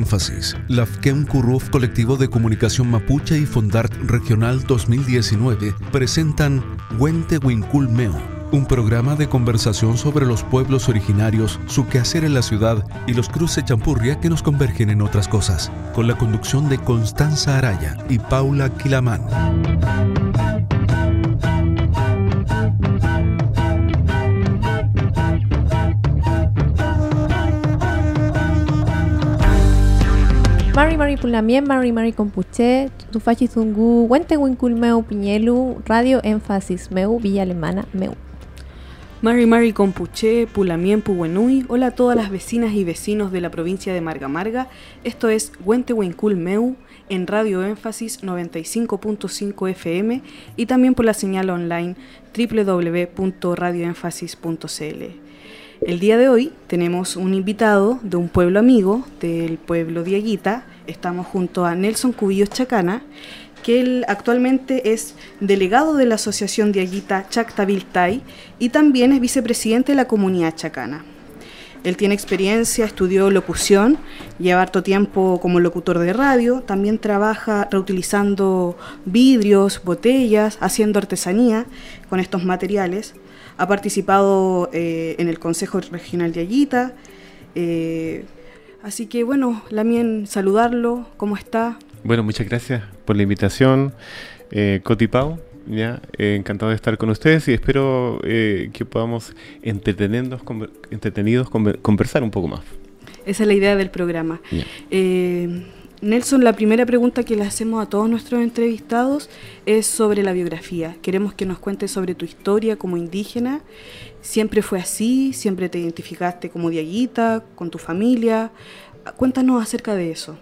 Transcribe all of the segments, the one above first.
Énfasis, Lafkem Curruf Colectivo de Comunicación Mapuche y Fondart Regional 2019 presentan Huente Wincul Meo, un programa de conversación sobre los pueblos originarios, su quehacer en la ciudad y los cruces champurria que nos convergen en otras cosas, con la conducción de Constanza Araya y Paula Quilamán. Mari Mari Mari Compuche, Tufachi Zungu, Wente Winkulmeu Piñelu, Radio Énfasis Meu, Villa Alemana Meu. Mari Mari Compuche, Pulamien Puwenui, hola a todas las vecinas y vecinos de la provincia de Marga Marga, esto es Wente Meu en Radio Énfasis 95.5 FM y también por la señal online www.radioénfasis.cl. El día de hoy tenemos un invitado de un pueblo amigo, del pueblo Diaguita. Estamos junto a Nelson Cubillos Chacana, que él actualmente es delegado de la Asociación Diaguita Chactaviltay y también es vicepresidente de la comunidad chacana. Él tiene experiencia, estudió locución, lleva harto tiempo como locutor de radio, también trabaja reutilizando vidrios, botellas, haciendo artesanía con estos materiales ha participado eh, en el Consejo Regional de Ayita. Eh, así que bueno, Lamien, saludarlo, ¿cómo está? Bueno, muchas gracias por la invitación, eh, Cotipau. Ya, encantado de estar con ustedes y espero que podamos entretenidos, entretenidos conversar un poco más. Esa es la idea del programa. Nelson, la primera pregunta que le hacemos a todos nuestros entrevistados es sobre la biografía. Queremos que nos cuentes sobre tu historia como indígena. ¿Siempre fue así? ¿Siempre te identificaste como diaguita, con tu familia? Cuéntanos acerca de eso.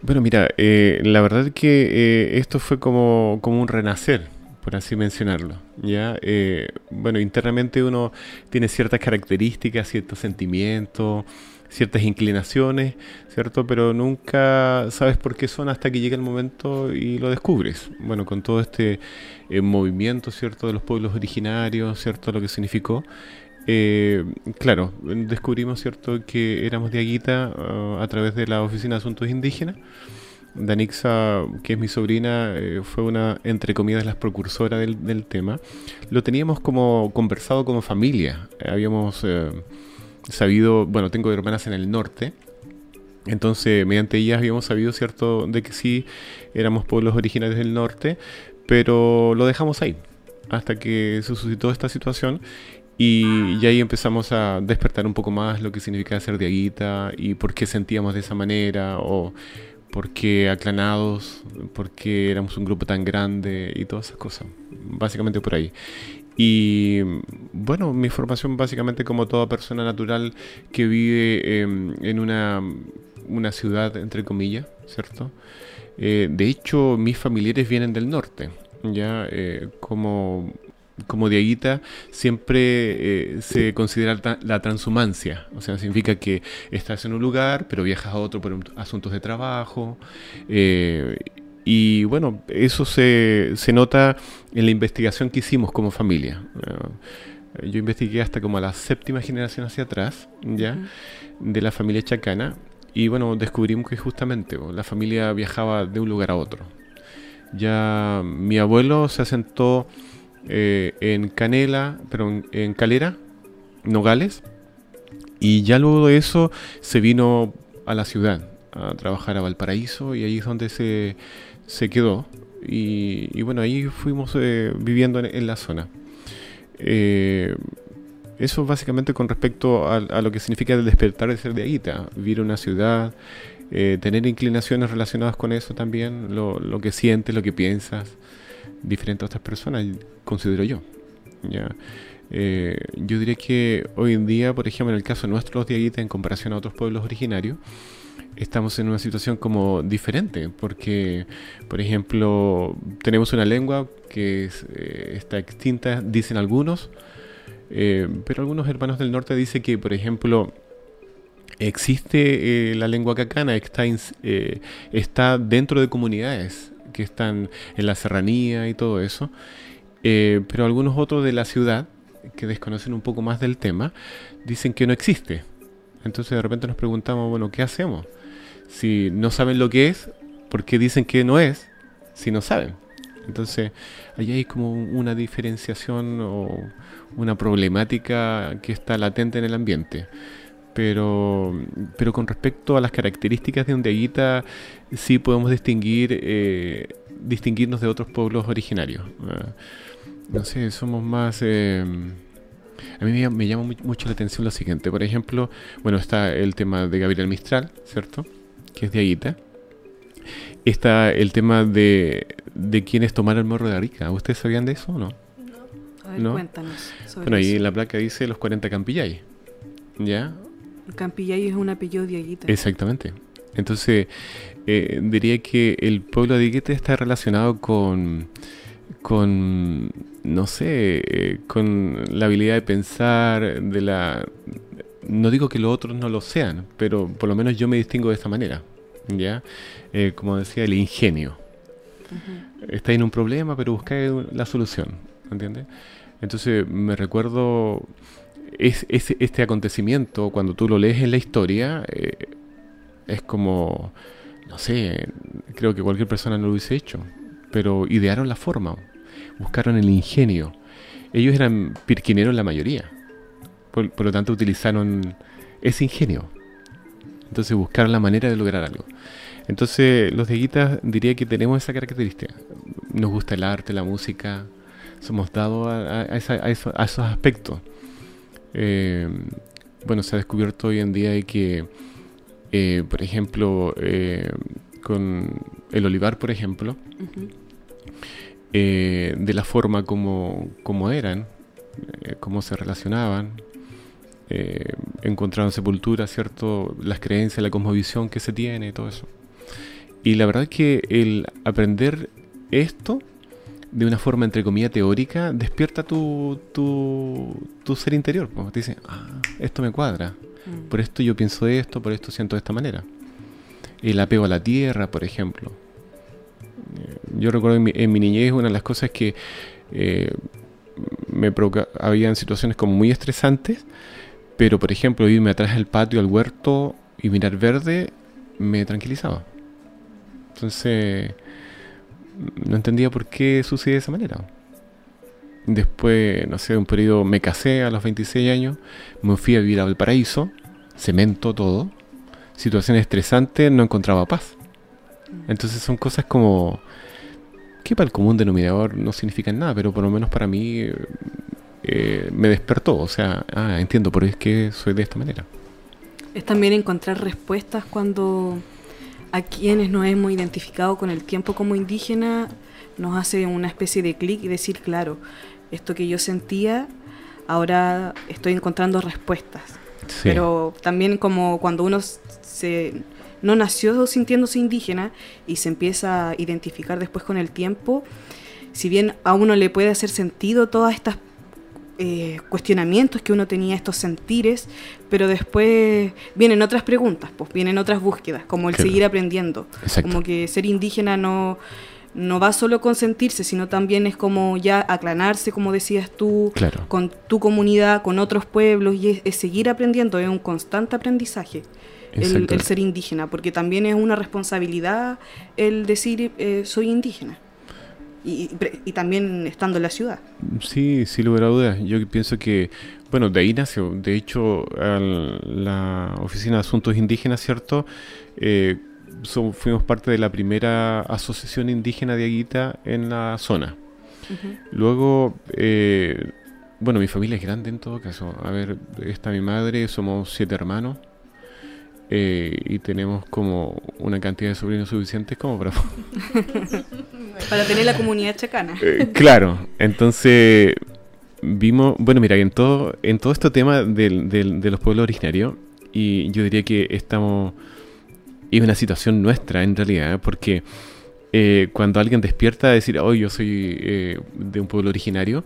Bueno, mira, eh, la verdad que eh, esto fue como, como un renacer, por así mencionarlo. ¿ya? Eh, bueno, internamente uno tiene ciertas características, ciertos sentimientos, ciertas inclinaciones, ¿cierto? Pero nunca sabes por qué son hasta que llega el momento y lo descubres. Bueno, con todo este eh, movimiento, ¿cierto? De los pueblos originarios, ¿cierto? Lo que significó. Eh, claro, descubrimos, ¿cierto? Que éramos de Aguita uh, a través de la Oficina de Asuntos Indígenas. Danixa, que es mi sobrina, eh, fue una, entre comillas, las precursoras del, tema. Lo teníamos como conversado como familia. habíamos sabido, bueno, tengo hermanas en el norte, entonces mediante ellas habíamos sabido, ¿cierto?, de que sí éramos pueblos originarios del norte, pero lo dejamos ahí, hasta que se suscitó esta situación y, ahí empezamos a despertar un poco más lo que significa ser diaguita y por qué sentíamos de esa manera o por qué aclanados, por qué éramos un grupo tan grande y todas esas cosas. Básicamente por ahí. Y bueno, mi formación básicamente como toda persona natural que vive em, en una, una, ciudad, entre comillas, ¿cierto? Eh, de hecho, mis familiares vienen del norte, ya eh, como, como Diaguita siempre eh, se considera la transhumancia, o sea, significa que estás en un lugar, pero viajas a otro por asuntos de trabajo, y bueno, eso se, se, nota en la investigación que hicimos como familia. Eh, yo investigué hasta como a la séptima generación hacia atrás, ¿ya? De la familia chacana. Y bueno, descubrimos que justamente la familia viajaba de un lugar a otro. Ya mi abuelo se asentó eh, en Canela, pero en, en Calera, Nogales. Y ya luego de eso se vino a la ciudad a trabajar a Valparaíso y ahí es donde se se quedó. Y, bueno, ahí fuimos eh, viviendo en, la zona. Eh, eso básicamente con respecto a, lo que significa el despertar de ser de Aguita, vivir en una ciudad, eh, tener inclinaciones relacionadas con eso también, lo, que sientes, lo que piensas, diferente a otras personas, considero yo. ¿ya? yo diría que hoy en día, por ejemplo, en el caso nuestro, los de Aguita, en comparación a otros pueblos originarios, estamos en una situación como diferente, porque, por ejemplo, tenemos una lengua que eh, está extinta, dicen algunos, eh, pero algunos hermanos del norte dicen que, por ejemplo, existe eh, la lengua cacana, está, está dentro de comunidades que están en la serranía y todo eso, pero algunos otros de la ciudad, que desconocen un poco más del tema, dicen que no existe. Entonces de repente nos preguntamos, bueno, ¿qué hacemos? Si no saben lo que es, ¿por qué dicen que no es si no saben? Entonces, ahí hay como una diferenciación o una problemática que está latente en el ambiente. Pero, pero con respecto a las características de Ondeaguita, sí podemos distinguir, eh, distinguirnos de otros pueblos originarios. Ah, no sé, somos más... Eh, a mí me, llama mucho la atención lo siguiente. Por ejemplo, bueno, está el tema de Gabriel Mistral, ¿cierto? Que es de Aguita. Está el tema de, de quienes tomaron el morro de Arica. ¿Ustedes sabían de eso o no? No. cuéntanos. bueno, ahí en la placa dice los 40 Campillay. ¿Ya? Campillay es un apellido de Aguita. Exactamente. Entonces, eh, diría que el pueblo de Aguita está relacionado con con, no sé, eh, con la habilidad de pensar, de la... No digo que los otros no lo sean, pero por lo menos yo me distingo de esta manera, ¿ya? Eh, como decía, el ingenio. Está en un problema, pero busca la solución, ¿entiendes? Entonces me recuerdo es, este acontecimiento, cuando tú lo lees en la historia, eh, es como, no sé, creo que cualquier persona no lo hubiese hecho, pero idearon la forma buscaron el ingenio. Ellos eran pirquineros la mayoría. Por, lo tanto, utilizaron ese ingenio. Entonces buscaron la manera de lograr algo. Entonces, los de Guitas diría que tenemos esa característica. Nos gusta el arte, la música. Somos dados a, esos aspectos. Eh, bueno, se ha descubierto hoy en día que, eh, por ejemplo, eh, con el olivar, por ejemplo, eh, de la forma como, como eran, eh, cómo se relacionaban, eh, encontraron sepultura, ¿cierto? Las creencias, la cosmovisión que se tiene, todo eso. Y la verdad es que el aprender esto de una forma, entre comillas, teórica, despierta tu, tu, tu ser interior. Te dice, ah, esto me cuadra. Mm. Por esto yo pienso esto, por esto siento de esta manera. El apego a la tierra, por ejemplo yo recuerdo en mi, en mi, niñez una de las cosas que eh, me habían situaciones como muy estresantes, pero por ejemplo irme atrás del patio al huerto y mirar verde me tranquilizaba. Entonces no entendía por qué sucede de esa manera. Después, no sé, un periodo me casé a los 26 años, me fui a vivir a Valparaíso, cemento todo, situaciones estresantes, no encontraba paz. Entonces son cosas como que para el común denominador no significan nada, pero por lo menos para mí eh, me despertó. O sea, ah, entiendo por qué soy de esta manera. Es también encontrar respuestas cuando a quienes nos hemos identificado con el tiempo como indígena nos hace una especie de clic y decir, claro, esto que yo sentía, ahora estoy encontrando respuestas. Pero también como cuando uno se no nació sintiéndose indígena y se empieza a identificar después con el tiempo, si bien a uno le puede hacer sentido todas estas eh, cuestionamientos que uno tenía, estos sentires, pero después vienen otras preguntas, pues vienen otras búsquedas, como el seguir aprendiendo, como que ser indígena no no va solo con sentirse, sino también es como ya aclanarse, como decías tú, con tu comunidad, con otros pueblos, y es, seguir aprendiendo, es un constante aprendizaje el, ser indígena, porque también es una responsabilidad el decir eh, soy indígena. Y, también estando en la ciudad. Sí, sin lugar a dudas. Yo pienso que, bueno, de ahí nació, de hecho, la Oficina de Asuntos Indígenas, ¿cierto? Eh, fuimos parte de la primera asociación indígena de Aguita en la zona. Luego, eh, bueno, mi familia es grande en todo caso. A ver, está mi madre, somos siete hermanos. Eh, y tenemos como una cantidad de sobrinos suficientes como para... para tener la comunidad chacana. Eh, claro, entonces vimos, bueno, mira, en todo, en todo este tema del, de los pueblos originarios, y yo diría que estamos, es una situación nuestra en realidad, porque eh, cuando alguien despierta a decir, oh, yo soy de un pueblo originario,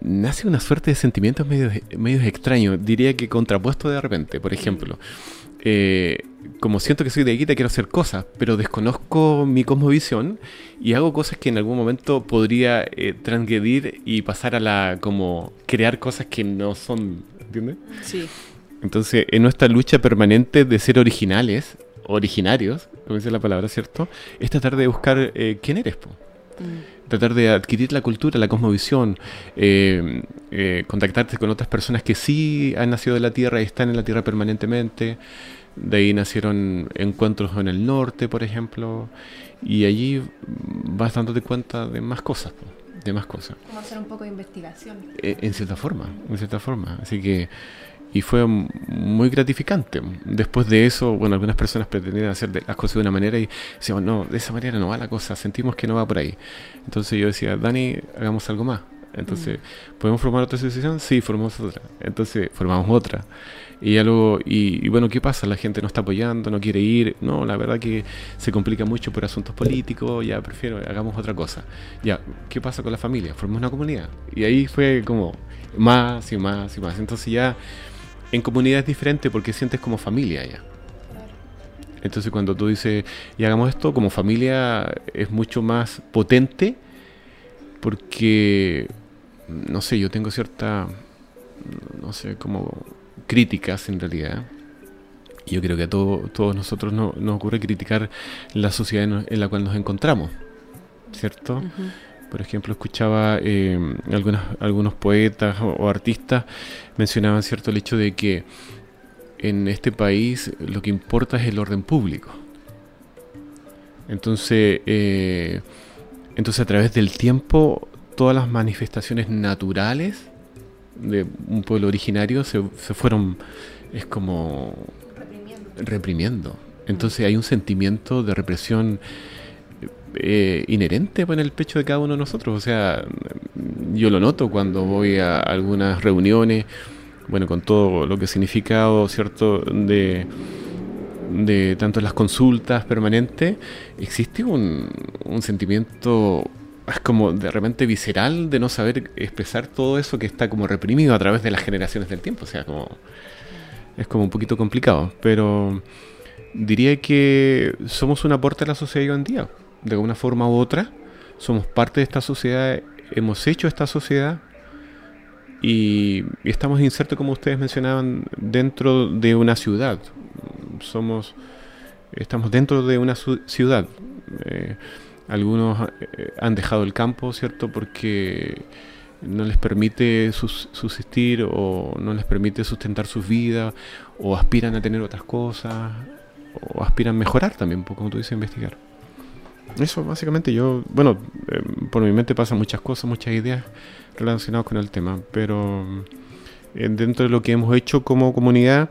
nace una suerte de sentimientos medios, medios extraños, diría que contrapuesto de repente. Por ejemplo, eh, como siento que soy de Guita, quiero hacer cosas, pero desconozco mi cosmovisión y hago cosas que en algún momento podría eh, transgredir y pasar a la, como, crear cosas que no son, ¿entiendes? Sí. Entonces, en nuestra lucha permanente de ser originales, originarios, como dice la palabra, ¿cierto? Es tratar de buscar eh, quién eres, po. Mm. Tratar de adquirir la cultura, la cosmovisión, eh, eh, contactarte con otras personas que sí han nacido de la Tierra y están en la Tierra permanentemente. De ahí nacieron encuentros en el norte, por ejemplo, y allí vas dándote cuenta de más cosas, de más cosas. Como hacer un poco de investigación. en cierta forma, en cierta forma. Así que y fue muy gratificante. Después de eso, bueno, algunas personas pretendían hacer las cosas de una manera y decían, no, de esa manera no va la cosa, sentimos que no va por ahí. Entonces yo decía, Dani, hagamos algo más. Entonces, mm. ¿podemos formar otra asociación? Sí, formamos otra. Entonces, formamos otra. Y, algo, y, y, bueno, ¿qué pasa? La gente no está apoyando, no quiere ir. No, la verdad que se complica mucho por asuntos políticos. Ya prefiero, hagamos otra cosa. Ya, ¿qué pasa con la familia? Formamos una comunidad. Y ahí fue como más y más y más. Entonces ya en comunidad es diferente porque sientes como familia ya. Entonces cuando tú dices, y hagamos esto, como familia es mucho más potente porque, no sé, yo tengo cierta, no sé, como críticas en realidad. Yo creo que a todos nosotros nos ocurre criticar la sociedad en, la cual nos encontramos, ¿cierto? Por ejemplo, escuchaba eh, algunos poetas o, artistas mencionaban cierto el hecho de que en este país lo que importa es el orden público. Entonces, eh, entonces a través del tiempo, todas las manifestaciones naturales de un pueblo originario se, se fueron, es como reprimiendo. reprimiendo. Entonces hay un sentimiento de represión eh, inherente en el pecho de cada uno de nosotros. O sea, yo lo noto cuando voy a algunas reuniones, bueno, con todo lo que ha significado, ¿cierto?, de, de tanto las consultas permanentes, existe un, un sentimiento como de repente visceral de no saber expresar todo eso que está como reprimido a través de las generaciones del tiempo. O sea, como es como un poquito complicado. Pero diría que somos un aporte a la sociedad hoy en día de alguna forma u otra, somos parte de esta sociedad, hemos hecho esta sociedad y, estamos insertos, como ustedes mencionaban, dentro de una ciudad. Somos, estamos dentro de una ciudad. Eh, algunos eh, han dejado el campo, ¿cierto? Porque no les permite subsistir o no les permite sustentar sus vidas o aspiran a tener otras cosas o aspiran a mejorar también, como tú dices, investigar. Eso básicamente yo, bueno, eh, por mi mente pasan muchas cosas, muchas ideas relacionadas con el tema, pero eh, dentro de lo que hemos hecho como comunidad,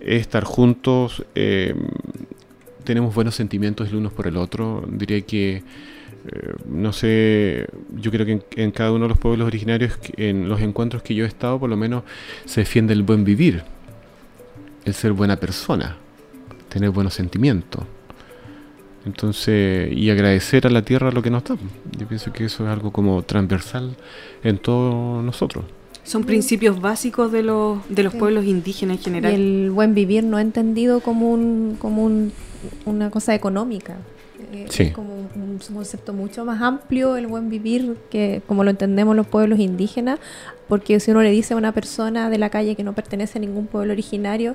estar juntos, eh, tenemos buenos sentimientos el uno por el otro, diría que, no sé, yo creo que en, cada uno de los pueblos originarios, en los encuentros que yo he estado, por lo menos se defiende el buen vivir, el ser buena persona, tener buenos sentimientos. Entonces, y agradecer a la tierra lo que nos da. Yo pienso que eso es algo como transversal en todos nosotros. Son principios básicos de los, de los pueblos indígenas en general. Y el buen vivir no entendido como, un, como un, una cosa económica. Eh, es como un, concepto mucho más amplio el buen vivir que como lo entendemos los pueblos indígenas, porque si uno le dice a una persona de la calle que no pertenece a ningún pueblo originario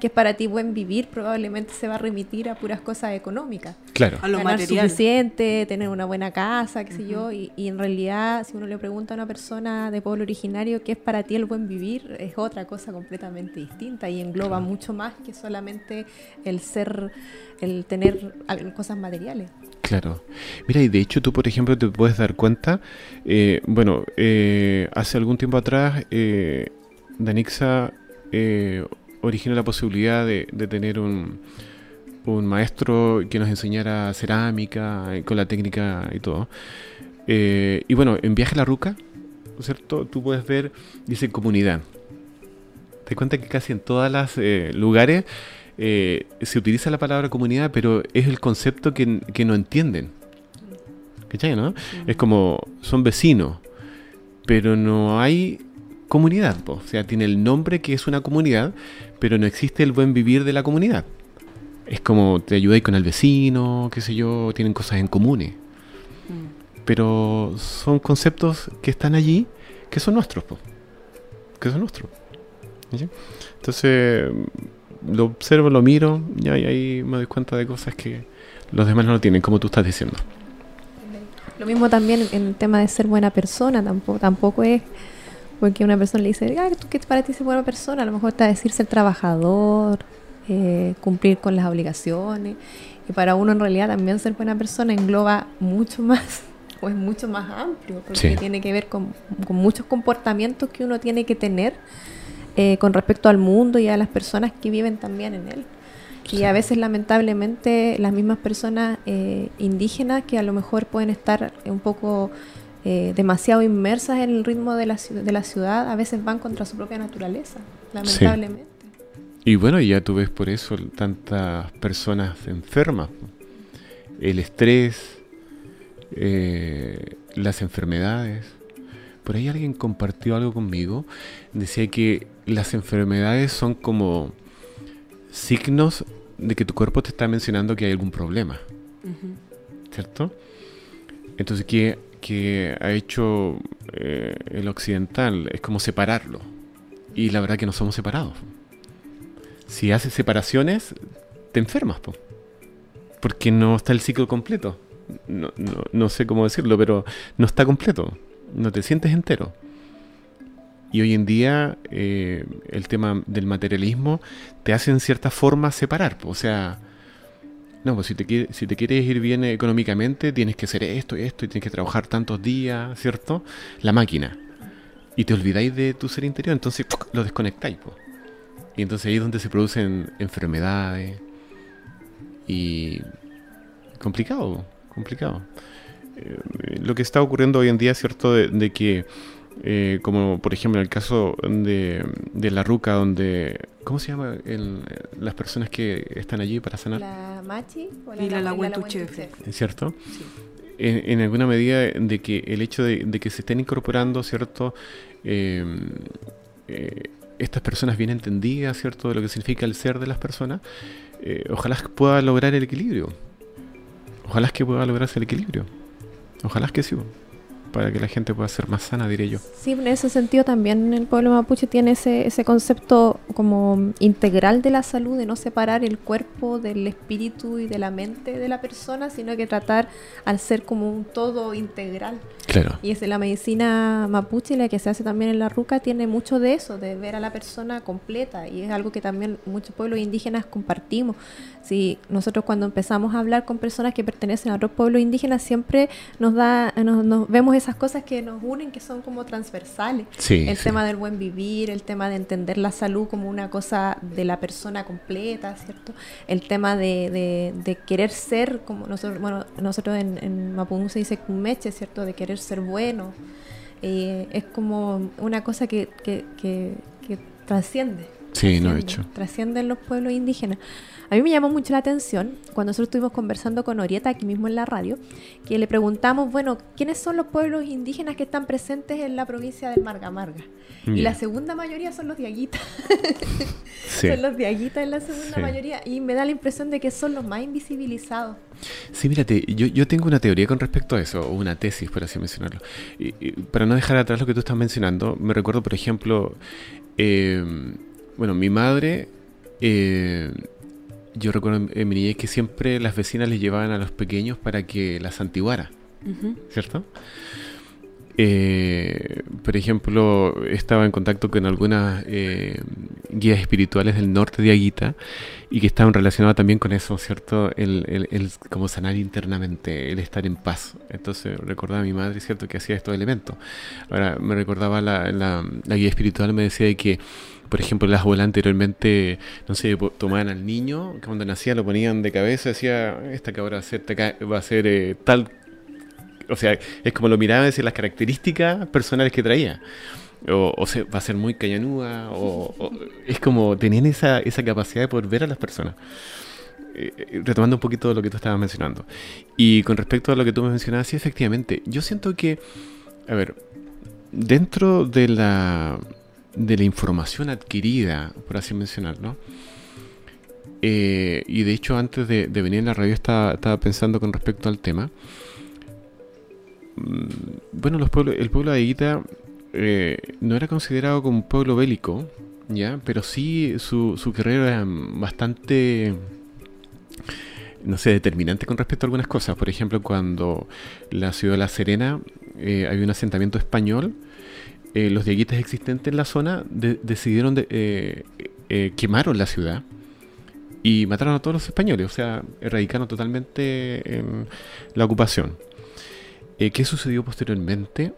que es para ti buen vivir, probablemente se va a remitir a puras cosas económicas. Claro. A lo Ganar suficiente, tener una buena casa, qué sé yo, y, y, en realidad si uno le pregunta a una persona de pueblo originario qué es para ti el buen vivir, es otra cosa completamente distinta y engloba mucho más que solamente el ser, el tener cosas materiales. Claro. Mira, y de hecho tú, por ejemplo, te puedes dar cuenta, eh, bueno, eh, hace algún tiempo atrás, eh, Danixa eh, originó la posibilidad de, tener un, un, maestro que nos enseñara cerámica, con la técnica y todo. y bueno, en Viaje a la Ruca, ¿cierto? Tú puedes ver, dice comunidad. Te cuenta que casi en todos los lugares eh, se utiliza la palabra comunidad, pero es el concepto que, no entienden. ¿Cachai, no? Es como, son vecinos, pero no hay comunidad. O sea, tiene el nombre que es una comunidad, pero no existe el buen vivir de la comunidad. Es como te ayudáis con el vecino, qué sé yo, tienen cosas en comunes. Mm. Pero son conceptos que están allí, que son nuestros, que son nuestros. Entonces, lo observo, lo miro y ahí me doy cuenta de cosas que los demás no lo tienen, como tú estás diciendo. Lo mismo también en el tema de ser buena persona, tampoco, tampoco es porque una persona le dice, ¿qué para ti ser buena persona? A lo mejor está decir ser trabajador, eh, cumplir con las obligaciones. Y para uno en realidad también ser buena persona engloba mucho más, o es mucho más amplio, porque tiene que ver con, muchos comportamientos que uno tiene que tener eh, con respecto al mundo y a las personas que viven también en él. Y a veces lamentablemente las mismas personas eh, indígenas que a lo mejor pueden estar un poco eh, demasiado inmersas en el ritmo de la, de la ciudad, a veces van contra su propia naturaleza, lamentablemente. Y bueno, ya tú ves por eso tantas personas enfermas. El estrés, eh, las enfermedades. Por ahí alguien compartió algo conmigo. Decía que las enfermedades son como signos de que tu cuerpo te está mencionando que hay algún problema. ¿Cierto? Entonces, ¿qué, que ha hecho eh, el occidental? Es como separarlo. Y la verdad que no somos separados. Si haces separaciones, te enfermas, porque no está el ciclo completo. No, no, sé cómo decirlo, pero no está completo. No te sientes entero. Y hoy en día eh, el tema del materialismo te hace en cierta forma separar. O sea, no, pues si te, si te quieres ir bien económicamente, tienes que hacer esto y esto, y tienes que trabajar tantos días, ¿cierto? La máquina. Y te olvidáis de tu ser interior, entonces lo desconectáis. Y entonces ahí es donde se producen enfermedades. Y complicado, complicado. Eh, lo que está ocurriendo hoy en día, ¿cierto? de que eh, como por ejemplo en el caso de, la ruca, donde. ¿Cómo se llama las personas que están allí para sanar? La Machi o la, y la, la, ¿Cierto? En, alguna medida de que el hecho de, que se estén incorporando, ¿cierto? Eh, eh, estas personas bien entendidas, ¿cierto? De lo que significa el ser de las personas, ojalá pueda lograr el equilibrio. Ojalá que pueda lograrse el equilibrio. Ojalá que sí para que la gente pueda ser más sana, diré yo. Sí, en ese sentido también el pueblo mapuche tiene ese, ese concepto como integral de la salud, de no separar el cuerpo del espíritu y de la mente de la persona, sino que tratar al ser como un todo integral. Claro. Y es la medicina mapuche, la que se hace también en la ruca, tiene mucho de eso, de ver a la persona completa, y es algo que también muchos pueblos indígenas compartimos. Si nosotros cuando empezamos a hablar con personas que pertenecen a otros pueblos indígenas, siempre nos da, nos, nos vemos esas cosas que nos unen, que son como transversales. el tema del buen vivir, el tema de entender la salud como una cosa de la persona completa, ¿cierto? El tema de, de, querer ser, como nosotros, bueno, nosotros en, en se dice kumeche, ¿cierto? De querer ser bueno. Eh, es como una cosa que, que, que, que trasciende. Sí, no he hecho. Trasciende en los pueblos indígenas. A mí me llamó mucho la atención cuando nosotros estuvimos conversando con Orieta aquí mismo en la radio, que le preguntamos, bueno, ¿quiénes son los pueblos indígenas que están presentes en la provincia de Marga Marga? Y la segunda mayoría son los diaguitas. Son los diaguitas en la segunda mayoría. Y me da la impresión de que son los más invisibilizados. Sí, mírate, yo, yo tengo una teoría con respecto a eso, o una tesis, por así mencionarlo. Y, para no dejar atrás lo que tú estás mencionando, me recuerdo, por ejemplo, eh, bueno, mi madre... Eh, yo recuerdo en, mi niñez que siempre las vecinas les llevaban a los pequeños para que las santiguara, ¿cierto? Eh, por ejemplo, estaba en contacto con algunas eh, guías espirituales del norte de Aguita y que estaban relacionadas también con eso, ¿cierto? El, el, como sanar internamente, el estar en paz. Entonces recordaba a mi madre, ¿cierto?, que hacía estos elementos. Ahora me recordaba la, la, la guía espiritual, me decía que por ejemplo, las abuelas anteriormente, no sé, tomaban al niño, cuando nacía lo ponían de cabeza, decía, esta cabra va a ser, va a ser eh, tal. O sea, es como lo miraban, decir las características personales que traía. O, o va a ser muy cañanúa, o, es como tenían esa, esa capacidad de poder ver a las personas. Eh, eh, retomando un poquito lo que tú estabas mencionando. Y con respecto a lo que tú me mencionabas, sí, efectivamente, yo siento que, a ver, dentro de la de la información adquirida, por así mencionarlo. Eh, y de hecho, antes de, venir a la radio estaba, pensando con respecto al tema. Mm, bueno, los pueblos, el pueblo de Aguita eh, no era considerado como un pueblo bélico, ¿ya? Pero sí su, su carrera era bastante no sé, determinante con respecto a algunas cosas. Por ejemplo, cuando la ciudad de La Serena eh, había un asentamiento español, eh, los diaguitas existentes en la zona decidieron de, eh, quemaron la ciudad y mataron a todos los españoles, o sea, erradicaron totalmente en la ocupación. ¿Qué sucedió posteriormente?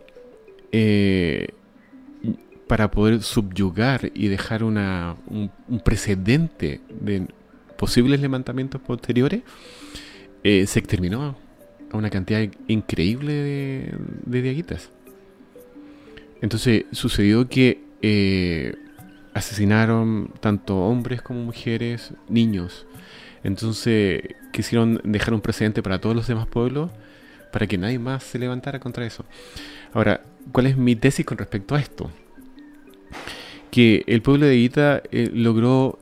para poder subyugar y dejar una, un, precedente de posibles levantamientos posteriores, eh, se exterminó a una cantidad increíble de, de diaguitas. Entonces sucedió que eh, asesinaron tanto hombres como mujeres, niños. Entonces quisieron dejar un precedente para todos los demás pueblos para que nadie más se levantara contra eso. Ahora, ¿cuál es mi tesis con respecto a esto? Que el pueblo de Guita eh, logró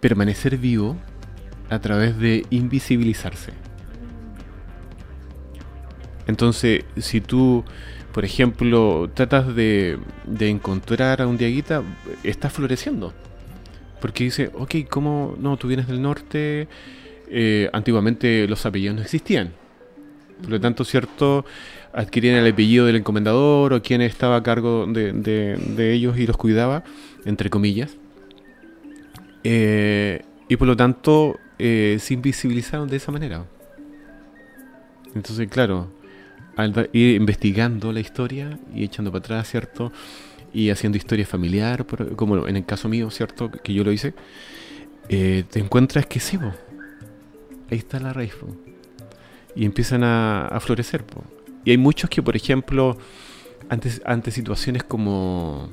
permanecer vivo a través de invisibilizarse. Entonces, si tú, por ejemplo, tratas de, encontrar a un diaguita, está floreciendo. Porque dice, ok, ¿cómo no? Tú vienes del norte, eh, antiguamente los apellidos no existían. Por lo tanto, cierto, adquirían el apellido del encomendador o quien estaba a cargo de, de ellos y los cuidaba, entre comillas. Eh, y por lo tanto eh, se invisibilizaron de esa manera. Entonces, claro, al ir investigando la historia y echando para atrás, ¿cierto? Y haciendo historia familiar, como en el caso mío, ¿cierto? Que yo lo hice, eh, te encuentras que sí, ahí está la raíz, y empiezan a, florecer. Y hay muchos que, por ejemplo, antes, ante situaciones como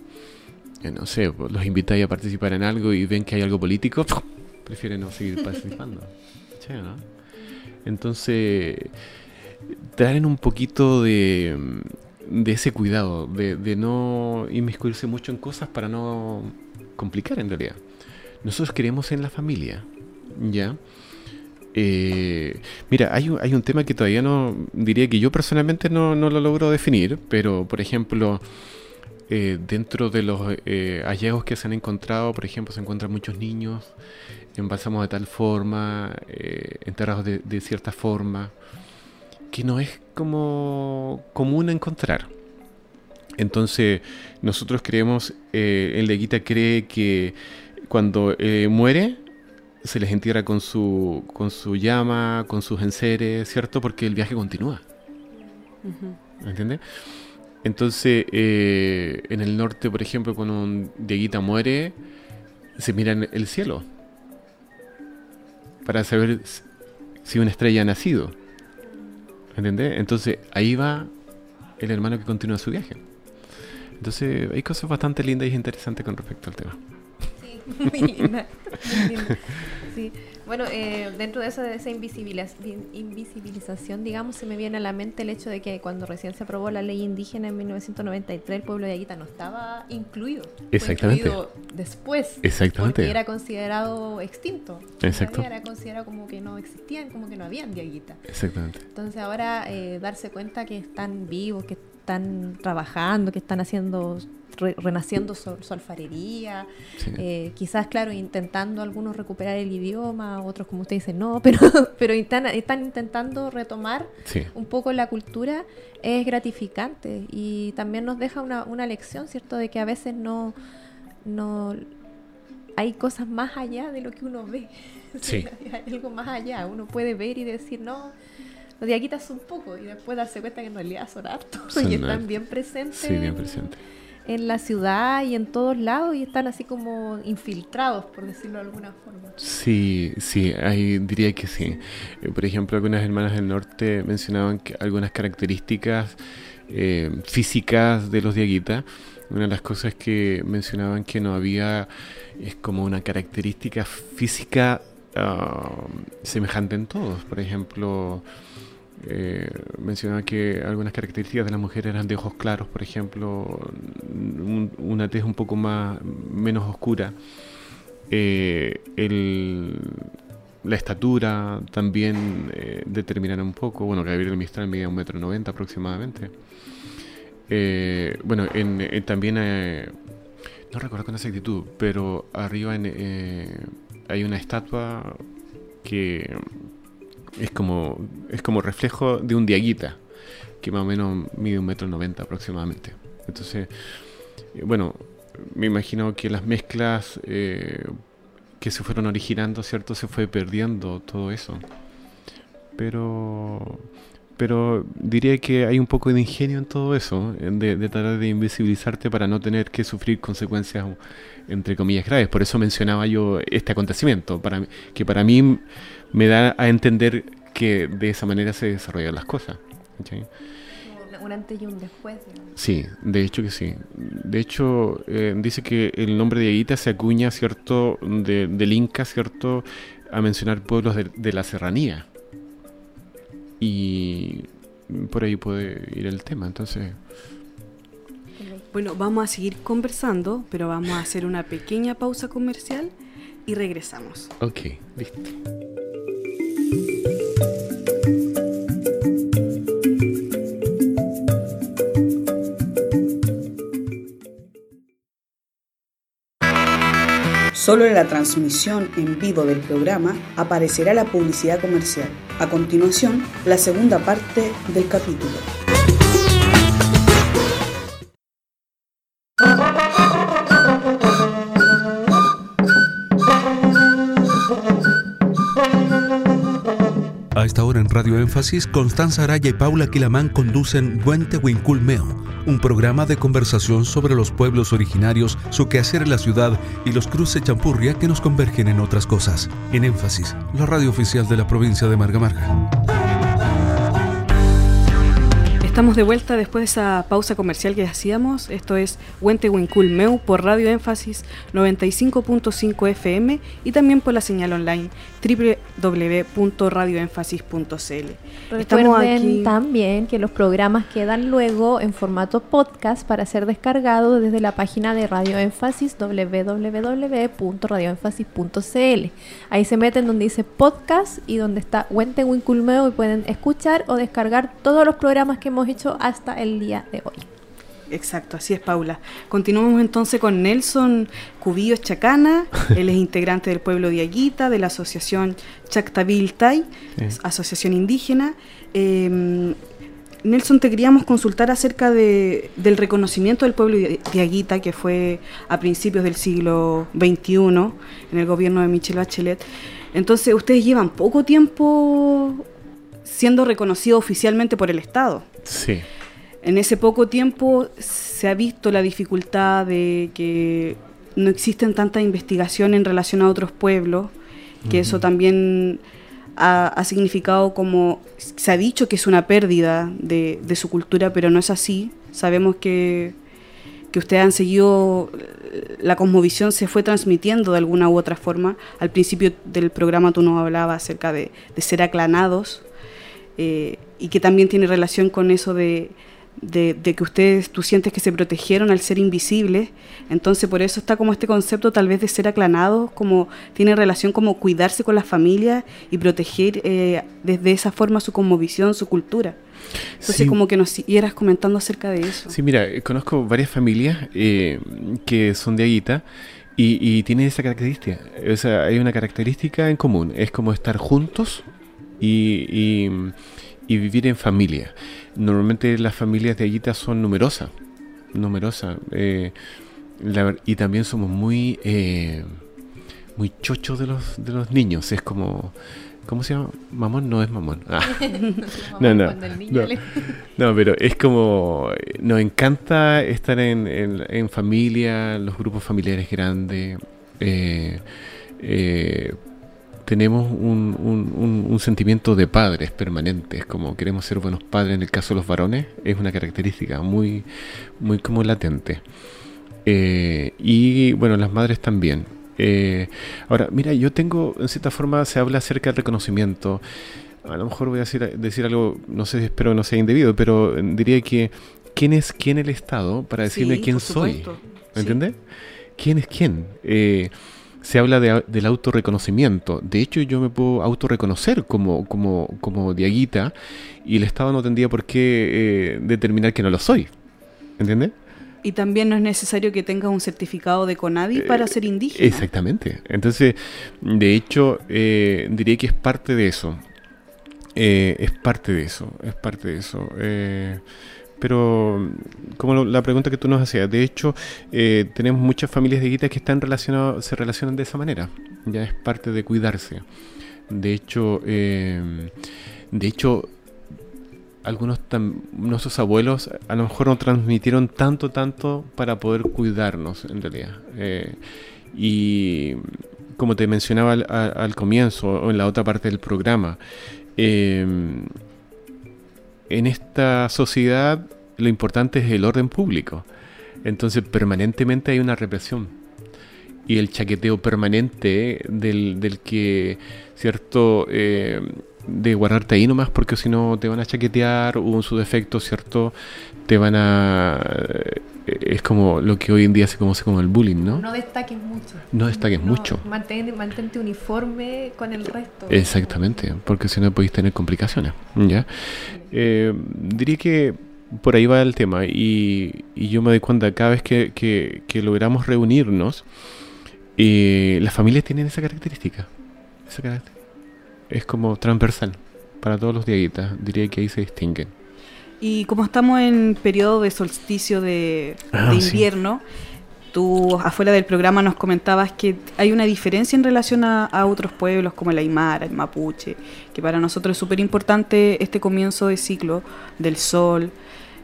no sé, los invitáis a participar en algo y ven que hay algo político, prefieren no seguir participando. Entonces, traen un poquito de, de ese cuidado, de, de, no inmiscuirse mucho en cosas para no complicar en realidad. Nosotros queremos en la familia, ¿ya? Eh, mira, hay un, hay un tema que todavía no diría que yo personalmente no, no lo logro definir, pero por ejemplo, eh, dentro de los eh, hallazgos que se han encontrado, por ejemplo, se encuentran muchos niños embalsamados de tal forma, eh, enterrados de, cierta forma, que no es como común encontrar. Entonces, nosotros creemos, el Leguita cree que cuando muere, se les entierra con su, con su llama, con sus enseres, ¿cierto? Porque el viaje continúa. ¿Entiendes? Entonces, eh, en el norte, por ejemplo, cuando un Dieguita muere, se mira en el cielo para saber si una estrella ha nacido. ¿Entendés? Entonces, ahí va el hermano que continúa su viaje. Entonces, hay cosas bastante lindas y interesantes con respecto al tema. Sí, linda. Bueno, eh, dentro de, esa, esa invisibilización, digamos, se me viene a la mente el hecho de que cuando recién se aprobó la ley indígena en 1993, el pueblo de Aguita no estaba incluido. Exactamente. incluido después. Exactamente. Porque era considerado extinto. Exacto. Era considerado como que no existían, como que no habían de Aguita. Exactamente. Entonces ahora eh, darse cuenta que están vivos, que están trabajando, que están haciendo renaciendo su, alfarería, eh, quizás, claro, intentando algunos recuperar el idioma, otros, como usted dice, no, pero, pero están, están intentando retomar un poco la cultura, es gratificante y también nos deja una, una lección, ¿cierto?, de que a veces no, no hay cosas más allá de lo que uno ve. hay algo más allá, uno puede ver y decir, no, los diaquitas son poco y después darse cuenta que en realidad son hartos y están bien presentes. Sí, bien presentes en la ciudad y en todos lados y están así como infiltrados, por decirlo de alguna forma. Sí, sí, ahí diría que sí. Eh, por ejemplo, algunas hermanas del norte mencionaban que algunas características eh, físicas de los diaguitas. Una de las cosas que mencionaban que no había es como una característica física ah, semejante en todos. Por ejemplo, eh, mencionaba que algunas características de la mujer eran de ojos claros, por ejemplo, una tez un poco más menos oscura. Eh, la estatura también eh, un poco. Bueno, Gabriel Mistral medía un metro noventa aproximadamente. Eh, bueno, en, también no recuerdo con exactitud, pero arriba en, hay una estatua que es como, es como reflejo de un diaguita, que más o menos mide un metro noventa aproximadamente. Entonces, eh, bueno, me imagino que las mezclas eh, que se fueron originando, ¿cierto? Se fue perdiendo todo eso. Pero pero diría que hay un poco de ingenio en todo eso, de, tratar de invisibilizarte para no tener que sufrir consecuencias, entre comillas, graves. Por eso mencionaba yo este acontecimiento, para, que para mí me da a entender que de esa manera se desarrollan las cosas. Un antes y un después. Sí, de hecho que sí. De hecho, eh, dice que el nombre de Aguita se acuña, ¿cierto?, del Inca, ¿cierto?, a mencionar pueblos de la serranía y por ahí puede ir el tema. Entonces. Bueno, vamos a seguir conversando, pero vamos a hacer una pequeña pausa comercial y regresamos. Ok, listo. Solo en la transmisión en vivo del programa aparecerá la publicidad comercial. A continuación, la segunda parte del capítulo. A esta hora en Radio Énfasis, Constanza Araya y Paula Quilamán conducen Huente Meo un programa de conversación sobre los pueblos originarios, su quehacer en la ciudad y los cruces champurria que nos convergen en otras cosas. En énfasis, la radio oficial de la provincia de Marga Marga. Estamos de vuelta después de esa pausa comercial que hacíamos. Esto es Huente Meu por Radio Énfasis 95.5 FM y también por la señal online www.radioénfasis.cl. Recuerden también que los programas quedan luego en formato podcast para ser descargados desde la página de Radio Énfasis www.radioénfasis.cl. Ahí se meten donde dice podcast y donde está Huente Meu y pueden escuchar o descargar todos los programas que hemos hecho hasta el día de hoy. Exacto, así es Paula. Continuamos entonces con Nelson Cubillos Chacana, él es integrante del pueblo de Aguita, de la asociación Chactabiltay, asociación indígena. Em, Nelson, te queríamos consultar acerca de, del reconocimiento del pueblo de Aguita, que fue a principios del siglo XXI, en el gobierno de Michelle Bachelet. Entonces, ustedes llevan poco tiempo siendo reconocidos oficialmente por el Estado. Sí. En ese poco tiempo se ha visto la dificultad de que no existen tantas investigaciones en relación a otros pueblos, que eso también ha, significado como, se ha dicho que es una pérdida de, su cultura, pero no es así. Sabemos que, que ustedes han seguido, la cosmovisión se fue transmitiendo de alguna u otra forma. Al principio del programa tú nos hablabas acerca de, de ser aclanados, eh, y que también tiene relación con eso de, de, que ustedes, tú sientes que se protegieron al ser invisibles, entonces por eso está como este concepto tal vez de ser aclanados, como tiene relación como cuidarse con las familias y proteger eh, desde esa forma su cosmovisión, su cultura. Entonces como que nos siguieras comentando acerca de eso. Sí, mira, eh, conozco varias familias que son de Aguita y, y tienen esa característica, o sea, hay una característica en común, es como estar juntos y, y, vivir en familia. Normalmente las familias de Aguita son numerosas, numerosas. Eh, y también somos muy, eh, muy chochos de los, de los niños. Es como, ¿cómo se llama? Mamón no es mamón. Ah. no, no, no, pero es como, nos encanta estar en, en, familia, los grupos familiares grandes. Eh, eh, tenemos un, un, sentimiento de padres permanentes, como queremos ser buenos padres en el caso de los varones, es una característica muy, muy como latente. Eh, y bueno, las madres también. Eh, ahora, mira, yo tengo, en cierta forma se habla acerca del reconocimiento. A lo mejor voy a decir, decir algo, no sé, espero que no sea indebido, pero diría que ¿quién es quién el Estado para decirme quién soy? ¿Me entiendes? ¿Quién es quién? Eh, se habla de, del autorreconocimiento. De hecho, yo me puedo autorreconocer como, como, como Diaguita y el Estado no tendría por qué eh, determinar que no lo soy. ¿Entiendes? Y también no es necesario que tengas un certificado de CONADI para ser indígena. Exactamente. Entonces, de hecho, diría que es parte de eso. es parte de eso, es parte de eso. Pero como la pregunta que tú nos hacías, de hecho, tenemos muchas familias de guitas que están relacionados, se relacionan de esa manera. Ya es parte de cuidarse. De hecho, de hecho, algunos nuestros abuelos a lo mejor nos transmitieron tanto, tanto para poder cuidarnos en realidad. Eh, y como te mencionaba al, comienzo o en la otra parte del programa, em, en esta sociedad lo importante es el orden público. Entonces permanentemente hay una represión y el chaqueteo permanente del, del que, ¿cierto? Eh, de guardarte ahí nomás porque si no te van a chaquetear o en su defecto, ¿cierto? Te van a... Eh, es como lo que hoy en día se conoce como el bullying, ¿no? No destaques mucho. No destaques mucho. mantente uniforme con el resto. Exactamente, porque si no podéis tener complicaciones, ¿ya? Eh, diría que por ahí va el tema y, yo me doy cuenta cada vez que, que, logramos reunirnos, eh, las familias tienen esa característica. Esa característica es como transversal para todos los diaguitas. Diría que ahí se distinguen. Y como estamos en periodo de solsticio de, ah, invierno, tú afuera del programa nos comentabas que hay una diferencia en relación a, otros pueblos como el Aymara, el Mapuche, que para nosotros es súper importante este comienzo de ciclo del sol.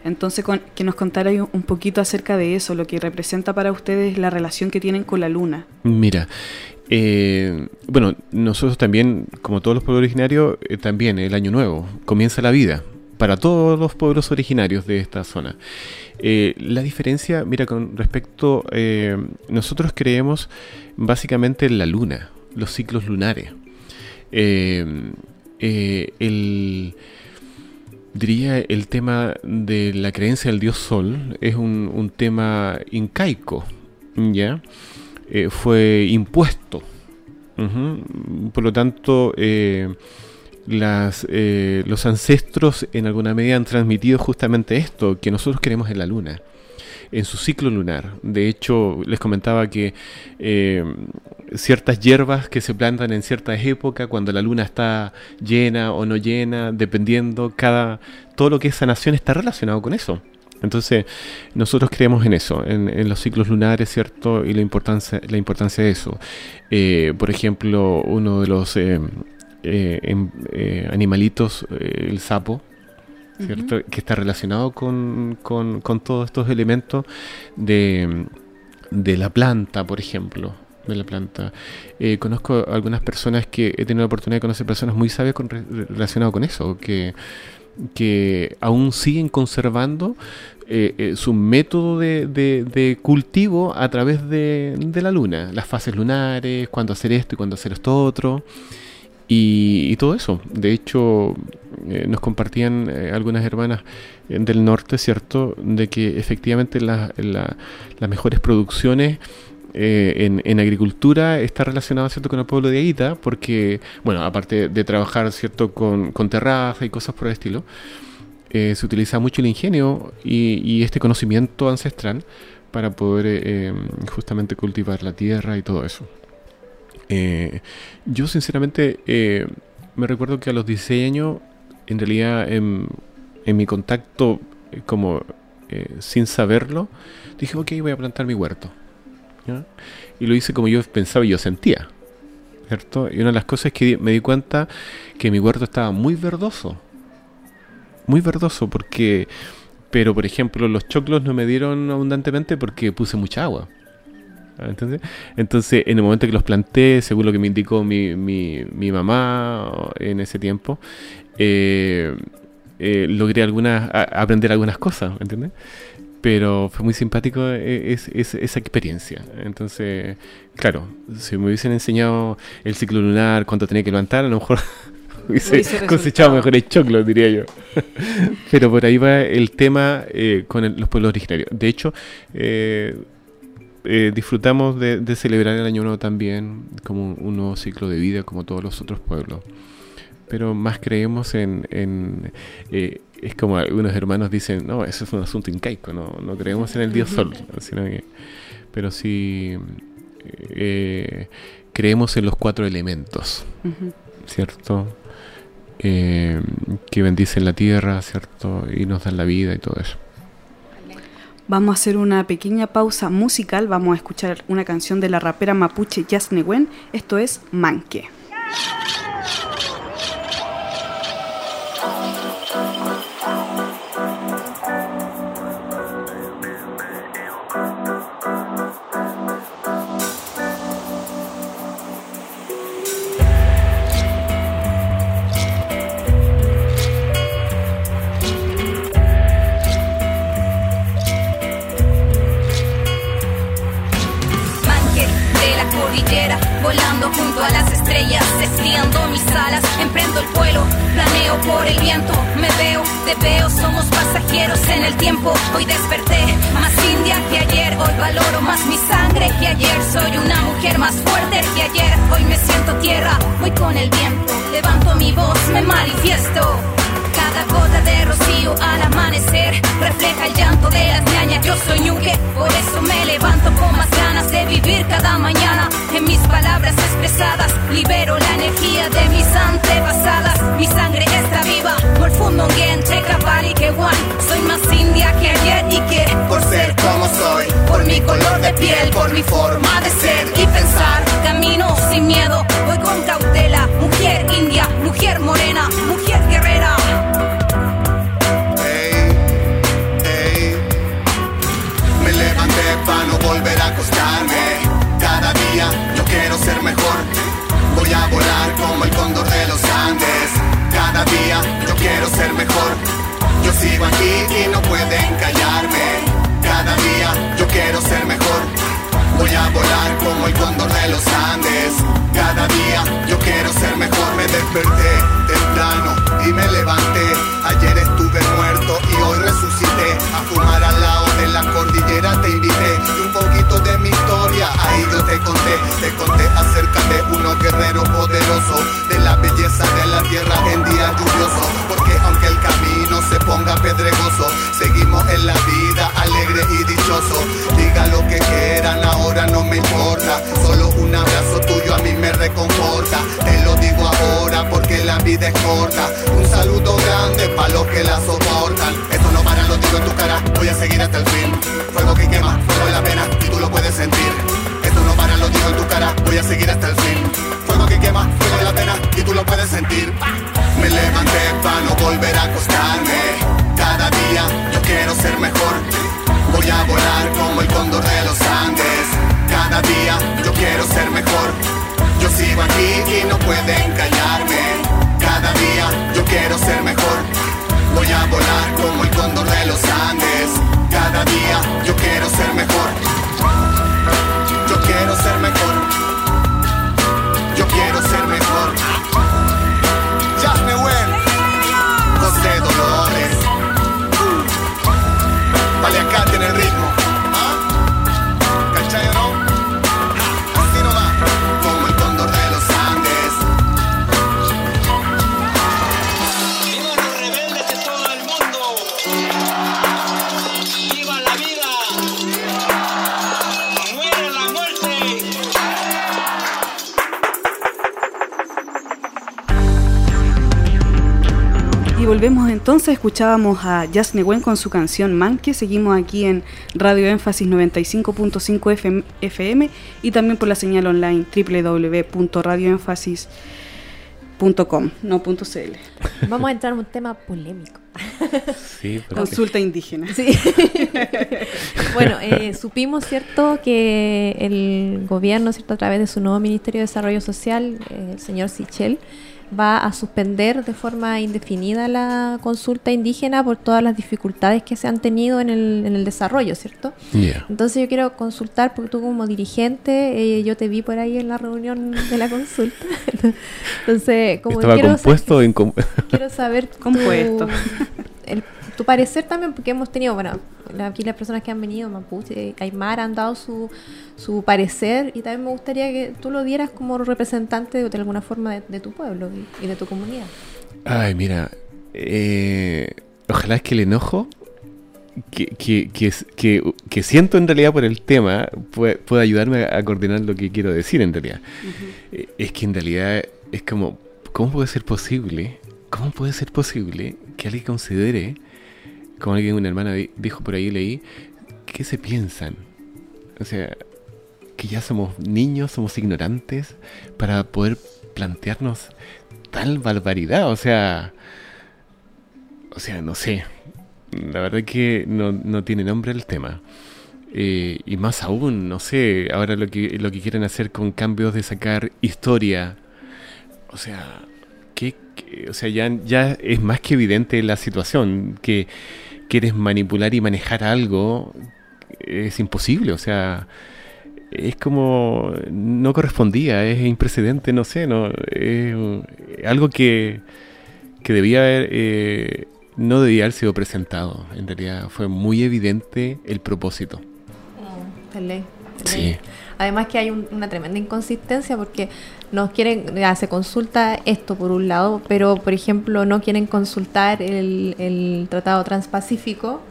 Entonces, que nos contara un poquito acerca de eso, lo que representa para ustedes la relación que tienen con la luna. Mira, eh, bueno, nosotros también, como todos los pueblos originarios, eh, también el año nuevo, comienza la vida para todos los pueblos originarios de esta zona. Eh, la diferencia, mira, con respecto, nosotros creemos básicamente en la luna, los ciclos lunares. el, diría, el tema de la creencia del dios sol es un, tema incaico, ¿ya? Eh, fue impuesto. Por lo tanto, eh, las, eh, los ancestros en alguna medida han transmitido justamente esto, que nosotros queremos en la luna, en su ciclo lunar. De hecho, les comentaba que ciertas hierbas que se plantan en ciertas épocas, cuando la luna está llena o no llena, dependiendo, cada, todo lo que es sanación está relacionado con eso. Entonces, nosotros creemos en eso, en, los ciclos lunares, ¿cierto? Y la importancia, la importancia de eso. Eh, por ejemplo, uno de los eh, eh, em, animalitos, el sapo, ¿cierto? Que está relacionado con, todos estos elementos de, la planta, por ejemplo de la planta. conozco algunas personas que he tenido la oportunidad de conocer personas muy sabias con, relacionadas con eso, que que aún siguen conservando eh, eh, su método de, cultivo a través de, la luna, las fases lunares, cuándo hacer esto y cuándo hacer esto otro, y, todo eso. De hecho, eh, nos compartían algunas hermanas del norte, ¿cierto?, de que efectivamente las mejores producciones eh, en, agricultura está relacionado ¿cierto? con el pueblo de Aguita, porque, bueno, aparte de trabajar ¿cierto? con, con terraza y cosas por el estilo, eh, se utiliza mucho el ingenio y, este conocimiento ancestral para poder eh, justamente cultivar la tierra y todo eso. Yo sinceramente me recuerdo que a los 16 años, en realidad en, mi contacto como sin saberlo, dije, ok, voy a plantar mi huerto. Y lo hice como yo pensaba y yo sentía. ¿Cierto? Y una de las cosas es que me di cuenta que mi huerto estaba muy verdoso. Muy verdoso porque... Pero, por ejemplo, los choclos no me dieron abundantemente porque puse mucha agua. Entonces, entonces, en el momento que los planté, según lo que me indicó mi, mi, mi mamá en ese tiempo, eh, eh, logré algunas, aprender algunas cosas, ¿entiendes? pero fue muy simpático eh, esa experiencia. Entonces, claro, si me hubiesen enseñado el ciclo lunar, cuánto tenía que levantar, a lo mejor hubiese cosechado mejores choclos, diría yo. pero por ahí va el tema eh, con los pueblos originarios. De hecho, eh, disfrutamos de, celebrar el Año Nuevo también como un, nuevo ciclo de vida, como todos los otros pueblos pero más creemos en, es como algunos hermanos dicen, no, eso es un asunto incaico, no, no creemos en el Dios Sol, sino que, pero sí eh, creemos en los cuatro elementos, ¿cierto? Eh, que bendicen la tierra, ¿cierto? Y nos dan la vida y todo eso. Vamos a hacer una pequeña pausa musical, vamos a escuchar una canción de la rapera mapuche Yasnewen, esto es Manque. Estrellas, desviando mis alas, emprendo el vuelo, planeo por el viento, me veo, te veo, somos pasajeros en el tiempo, hoy desperté, más india que ayer, hoy valoro más mi sangre que ayer, soy una mujer más fuerte que ayer, hoy me siento tierra, voy con el viento, levanto mi voz, me manifiesto. Cada gota de rocío al amanecer refleja el llanto de las ñañas. Yo soy ñuque, por eso me levanto con más ganas de vivir cada mañana. En mis palabras expresadas libero la energía de mis antepasadas. Mi sangre está viva, por fundo y que one. Soy más india que ayer y que por ser como soy, por mi color de piel, por mi forma de ser y pensar, camino sin miedo, voy con cautela. Mujer india, mujer morena, mujer Cada día yo quiero ser mejor. Voy a volar como el cóndor de los Andes. Cada día yo quiero ser mejor. Yo sigo aquí y no pueden callarme. Cada día yo quiero ser mejor. Voy a volar como el cóndor de los Andes. Cada día yo quiero ser mejor. Me desperté temprano y me levanté. Ayer estuve muerto y hoy resucité. A fumar al lado cordillera te invité. Y un poquito de mi historia, ahí yo te conté. Te conté acerca de unos guerreros poderosos. De la belleza de la tierra en día lluvioso. Porque aunque el camino se ponga pedregoso, seguimos en la vida alegre y dichoso. Diga lo que quieran, ahora no me importa. Solo un abrazo tuyo a mí me reconforta. Te lo digo ahora porque la vida es corta. Un saludo grande para los que la soportan. Lo digo en tu cara, voy a seguir hasta el fin. Fuego que quema, fuego de la pena, y tú lo puedes sentir. Esto no para, lo digo en tu cara, voy a seguir hasta el fin. Fuego que quema, fuego de la pena, y tú lo puedes sentir. Me levanté para no volver a acostarme. Cada día yo quiero ser mejor. Voy a volar como el cóndor de los Andes. Cada día yo quiero ser mejor. Yo sigo aquí y no pueden callarme. Cada día yo quiero ser mejor. Voy a volar como el cóndor de los Andes. Cada día yo quiero ser mejor. Yo quiero ser mejor. Yo quiero ser entonces, escuchábamos a Jazz Neguen con su canción Manque, seguimos aquí en Radio Énfasis 95.5 FM y también por la señal online www.radioénfasis.com, no .cl. Vamos a entrar en un tema polémico. Consulta indígena. bueno, eh, supimos, ¿cierto?, que el gobierno, ¿cierto?, a través de su nuevo Ministerio de Desarrollo Social, eh, el señor Sichel, va a suspender de forma indefinida la consulta indígena por todas las dificultades que se han tenido en el, en el desarrollo, ¿cierto? Entonces yo quiero consultar, porque tú como dirigente, eh, yo te vi por ahí en la reunión de la consulta. Entonces, como Estaba quiero compuesto saber, en quiero saber compuesto. el tu parecer también, porque hemos tenido, bueno, aquí las personas que han venido, Mapuche, Aymara, han dado su, su parecer y también me gustaría que tú lo dieras como representante de, alguna forma de, tu pueblo y, de tu comunidad. Ay, mira, eh, ojalá es que el enojo que, que, que, siento en realidad por el tema pueda, ayudarme a, coordinar lo que quiero decir en realidad. Eh, es que en realidad es como, ¿cómo puede ser posible? ¿Cómo puede ser posible que alguien considere, como alguien, una hermana dijo por ahí, leí, ¿qué se piensan? O sea, que ya somos niños, somos ignorantes para poder plantearnos tal barbaridad. O sea, o sea, no sé. La verdad que no, tiene nombre el tema. Eh, y más aún, no sé, ahora lo que, lo que quieren hacer con cambios de sacar historia. O sea, que, o sea ya, ya es más que evidente la situación, que quieres manipular y manejar algo, es imposible, o sea, es como no correspondía, es imprecedente, no sé, no es algo que, que debía haber eh, no debía haber sido presentado. En realidad fue muy evidente el propósito. Mm, sí. Además que hay una tremenda inconsistencia porque nos quieren, se consulta esto por un lado, pero por ejemplo no quieren consultar el, el Tratado Transpacífico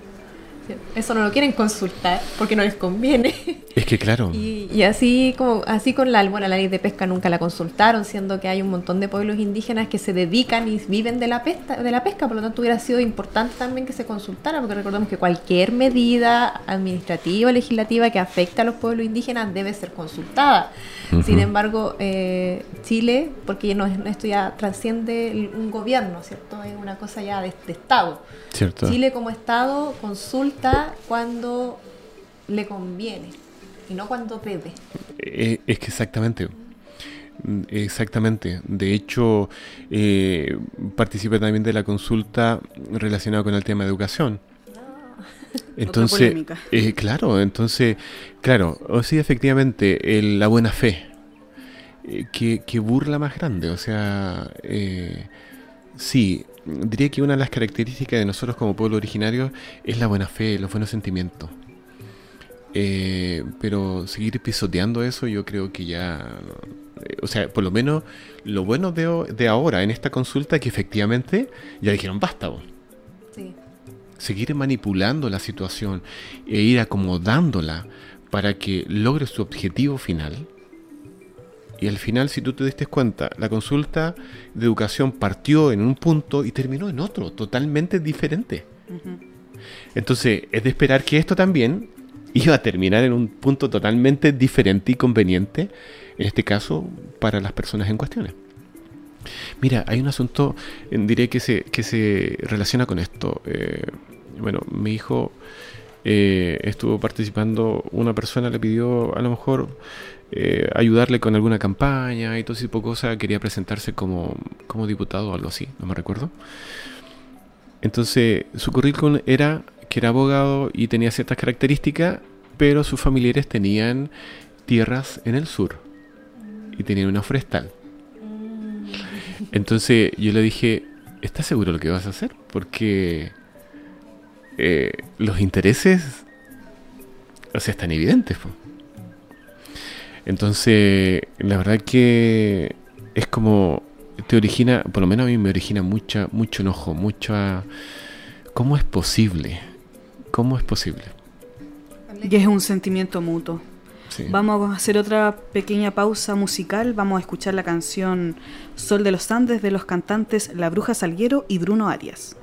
eso no lo quieren consultar porque no les conviene. Es que claro. Y, así como así con la, bueno, la ley de pesca nunca la consultaron, siendo que hay un montón de pueblos indígenas que se dedican y viven de la pesca, de la pesca, por lo tanto hubiera sido importante también que se consultara, porque recordemos que cualquier medida administrativa o legislativa que afecte a los pueblos indígenas debe ser consultada. Sin embargo, eh, Chile, porque no, esto ya trasciende un gobierno, ¿cierto? Es una cosa ya de, de Estado. ¿Cierto? Chile como Estado consulta cuando le conviene y no cuando debe. Eh, es que exactamente. Exactamente. De hecho, eh, participé también de la consulta relacionada con el tema de educación. Entonces, eh, claro, entonces, claro, o sí, efectivamente, la buena fe, eh, que, burla más grande, o sea, eh, sí, diría que una de las características de nosotros como pueblo originario es la buena fe, los buenos sentimientos. Eh, pero seguir pisoteando eso yo creo que ya, o sea, por lo menos lo bueno de, de ahora en esta consulta que efectivamente ya dijeron basta. Vos seguir manipulando la situación e ir acomodándola para que logre su objetivo final. Y al final, si tú te diste cuenta, la consulta de educación partió en un punto y terminó en otro, totalmente diferente. Entonces, es de esperar que esto también iba a terminar en un punto totalmente diferente y conveniente, en este caso, para las personas en cuestiones. Mira, hay un asunto, diré que se, que se relaciona con esto. Eh, bueno, mi hijo eh, estuvo participando, una persona le pidió a lo mejor eh, ayudarle con alguna campaña y todo ese tipo de cosas, quería presentarse como, como diputado o algo así, no me recuerdo. Entonces, su currículum era que era abogado y tenía ciertas características, pero sus familiares tenían tierras en el sur y tenían una forestal. Entonces yo le dije, ¿estás seguro lo que vas a hacer? Porque eh, los intereses, o sea, están evidentes. Entonces, la verdad que es como, te origina, por lo menos a mí me origina mucha, mucho enojo, mucha... ¿Cómo es posible? ¿Cómo es posible? Y es un sentimiento mutuo. Vamos a hacer otra pequeña pausa musical. Vamos a escuchar la canción Sol de los Andes de los cantantes La Bruja Salguero y Bruno Arias.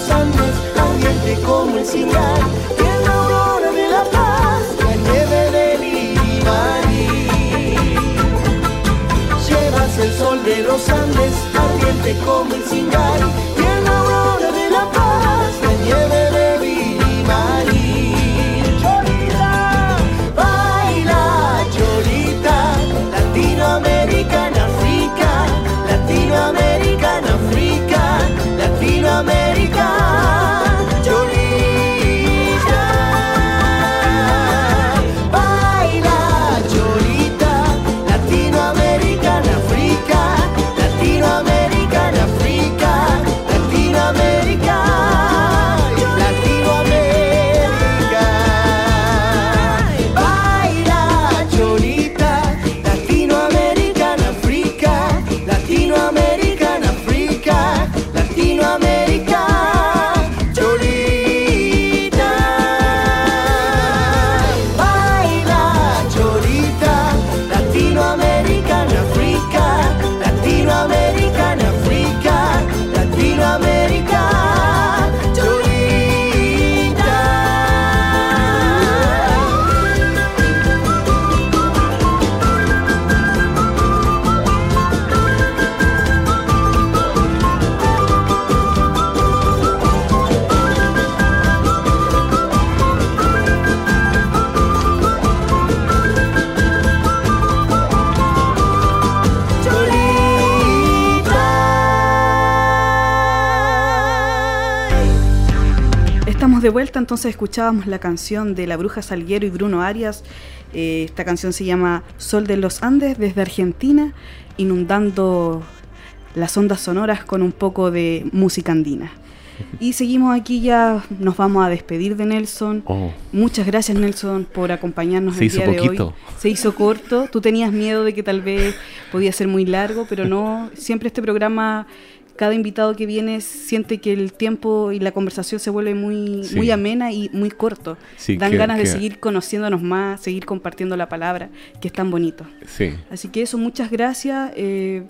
Los Andes, ardiente como el Singar, tierra aurora de la paz, la nieve del Irimani. Llevas el sol de los Andes, ardiente como el Singar, de vuelta, entonces escuchábamos la canción de La Bruja Salguero y Bruno Arias. Eh, esta canción se llama Sol de los Andes desde Argentina, inundando las ondas sonoras con un poco de música andina. Y seguimos aquí ya, nos vamos a despedir de Nelson. Oh. Muchas gracias Nelson por acompañarnos Se el hizo día de hoy. Se hizo corto, tú tenías miedo de que tal vez podía ser muy largo, pero no, siempre este programa, cada invitado que viene siente que el tiempo y la conversación se vuelve muy, Sí. muy amena y muy corto. Sí, Dan que- ganas de seguir conociéndonos más, seguir compartiendo la palabra, que es tan bonito. Sí. Así que eso, muchas gracias. eh,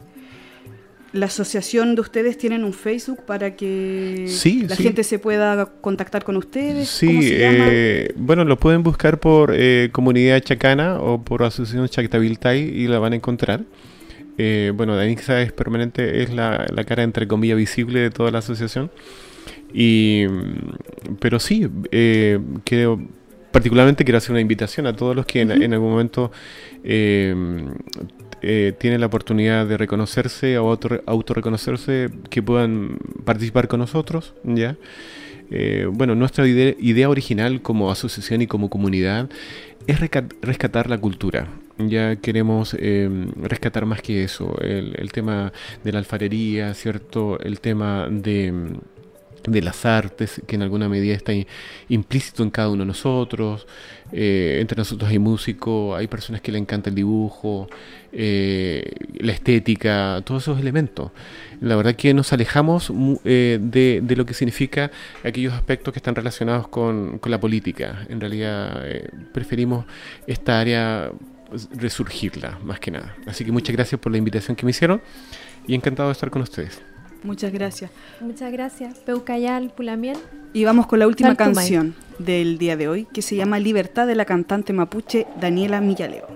la asociación de ustedes tienen un Facebook para que Sí, la sí. gente se pueda contactar con ustedes. Sí, ¿Cómo se llama? eh, bueno, lo pueden buscar por eh, Comunidad Chacana o por Asociación Chactaviltay y la van a encontrar. Eh, bueno, Danixa es permanente, es la, la cara entre comillas visible de toda la asociación. Y, pero sí, eh, quiero, particularmente quiero hacer una invitación a todos los que en, en algún momento eh, eh, tienen la oportunidad de reconocerse o auto, autorreconocerse, que puedan participar con nosotros, ¿ya? Eh, bueno, nuestra ide- idea original como asociación y como comunidad es rescatar la cultura. Ya queremos eh, rescatar más que eso, el, el tema de la alfarería, ¿cierto? El tema de, de las artes, que en alguna medida está implícito en cada uno de nosotros. Eh, entre nosotros hay músicos, hay personas que le encanta el dibujo, eh, la estética, todos esos elementos. La verdad que nos alejamos eh, de, lo que significa aquellos aspectos que están relacionados con, con la política. En realidad preferimos esta área resurgirla, más que nada. Así que muchas gracias por la invitación que me hicieron y encantado de estar con ustedes. Muchas gracias. Muchas gracias. Peucayal, Pulamiel. Y vamos con la última canción del día de hoy, que se llama Libertad de la cantante mapuche Daniela Millaleo.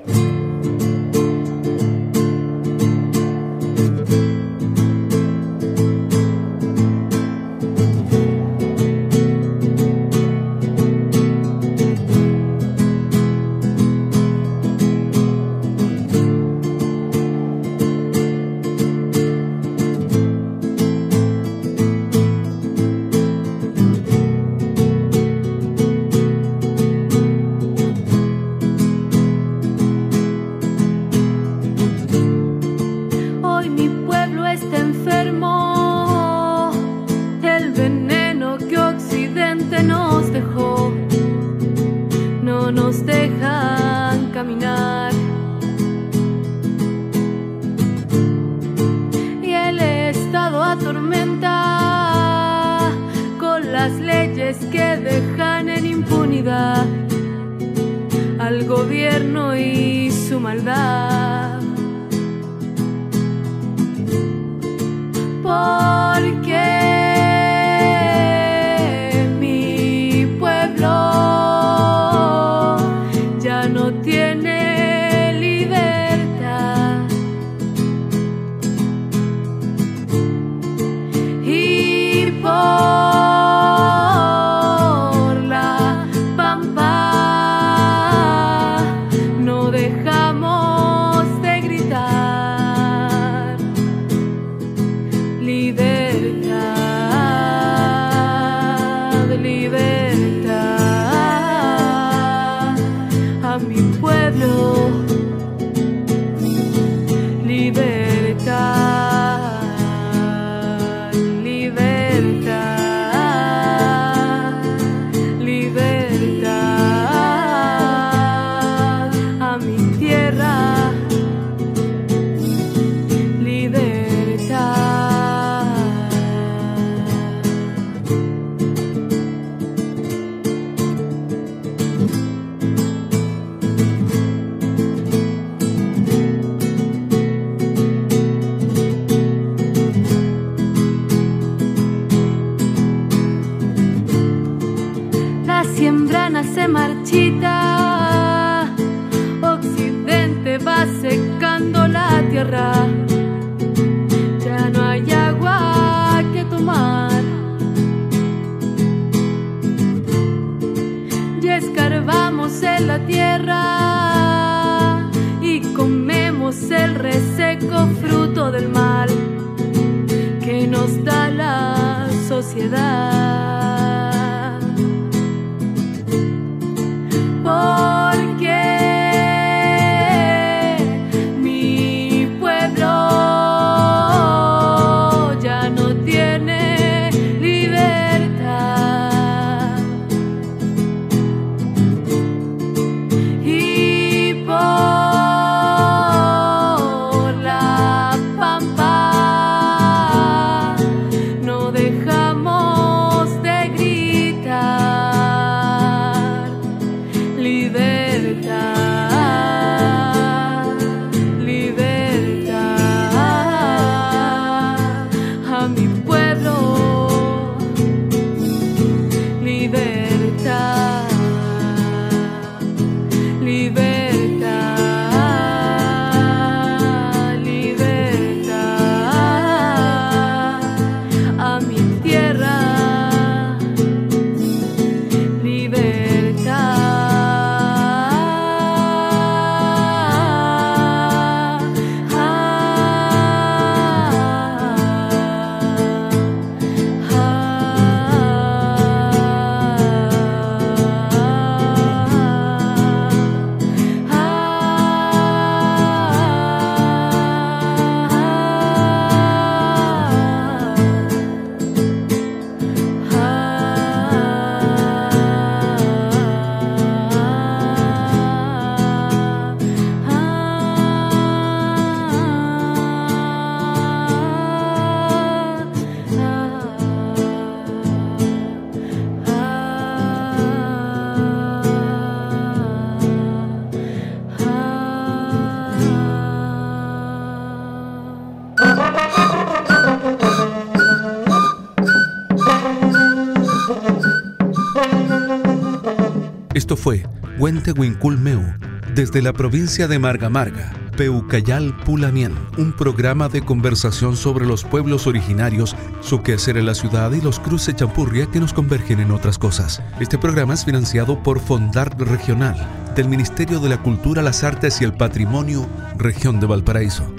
Desde la provincia de Marga Marga, Peucayal Pulamien, un programa de conversación sobre los pueblos originarios, su quehacer en la ciudad y los cruces champurria que nos convergen en otras cosas. Este programa es financiado por Fondart Regional, del Ministerio de la Cultura, las Artes y el Patrimonio, Región de Valparaíso.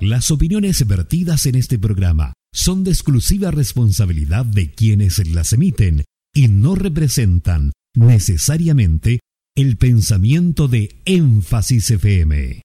Las opiniones vertidas en este programa son de exclusiva responsabilidad de quienes las emiten y no representan necesariamente el pensamiento de Énfasis FM.